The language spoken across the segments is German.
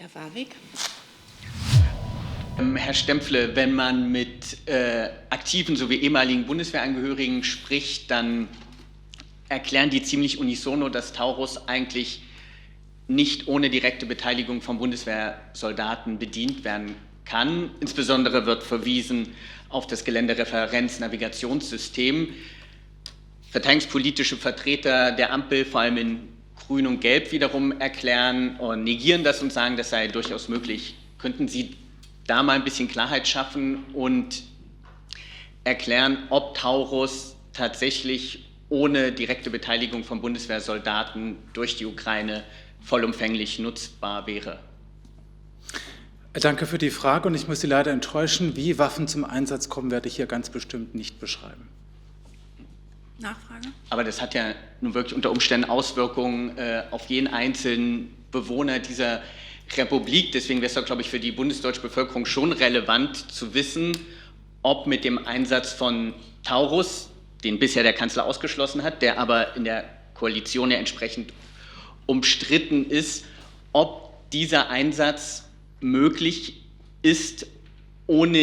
Herr Warwick. Ähm, Herr Stempfle, wenn man mit äh, aktiven sowie ehemaligen Bundeswehrangehörigen spricht, dann erklären die ziemlich unisono, dass Taurus eigentlich nicht ohne direkte Beteiligung von Bundeswehrsoldaten bedient werden kann. Insbesondere wird verwiesen auf das Geländereferenz-Navigationssystem. Verteidigungspolitische Vertreter der Ampel, vor allem in Grün und Gelb, wiederum erklären und negieren das und sagen, das sei durchaus möglich. Könnten Sie da mal ein bisschen Klarheit schaffen und erklären, ob Taurus tatsächlich ohne direkte Beteiligung von Bundeswehrsoldaten durch die Ukraine vollumfänglich nutzbar wäre? Danke für die Frage und ich muss Sie leider enttäuschen. Wie Waffen zum Einsatz kommen, werde ich hier ganz bestimmt nicht beschreiben. Nachfrage? Aber das hat ja nun wirklich unter Umständen Auswirkungen äh, auf jeden einzelnen Bewohner dieser Republik. Deswegen wäre es doch, glaube ich, für die bundesdeutsche Bevölkerung schon relevant zu wissen, ob mit dem Einsatz von Taurus, den bisher der Kanzler ausgeschlossen hat, der aber in der Koalition ja entsprechend umstritten ist, ob dieser Einsatz möglich ist ohne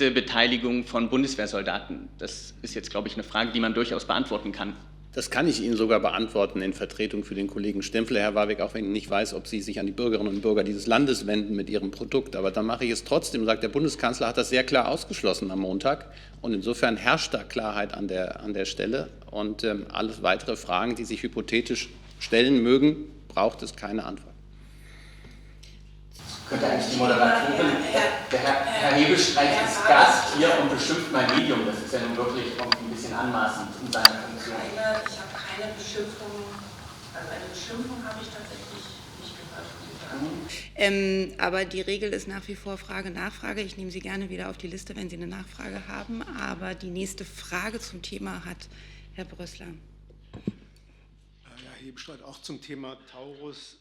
jeglichste Beteiligung von Bundeswehrsoldaten. Das ist jetzt, glaube ich, eine Frage, die man durchaus beantworten kann. Das kann ich Ihnen sogar beantworten in Vertretung für den Kollegen Stempfle, Herr Warwick, auch wenn ich nicht weiß, ob Sie sich an die Bürgerinnen und Bürger dieses Landes wenden mit Ihrem Produkt. Aber dann mache ich es trotzdem, sagt der Bundeskanzler, hat das sehr klar ausgeschlossen am Montag. Und insofern herrscht da Klarheit an der, an der Stelle. Und ähm, alle weitere Fragen, die sich hypothetisch stellen mögen, braucht es keine Antwort. Könnte eigentlich die Moderatorin, der Herr, Herr Hebelstreich ist Gast hier und beschimpft mein Medium. Das ist ja nun wirklich ein bisschen anmaßend in seiner Funktion. Keine, ich habe keine Beschimpfung, also eine Beschimpfung habe ich tatsächlich nicht gehört. Ähm, aber die Regel ist nach wie vor Frage, Nachfrage. Ich nehme Sie gerne wieder auf die Liste, wenn Sie eine Nachfrage haben. Aber die nächste Frage zum Thema hat Herr Brössler. Ja, Hebestreit auch zum Thema Taurus.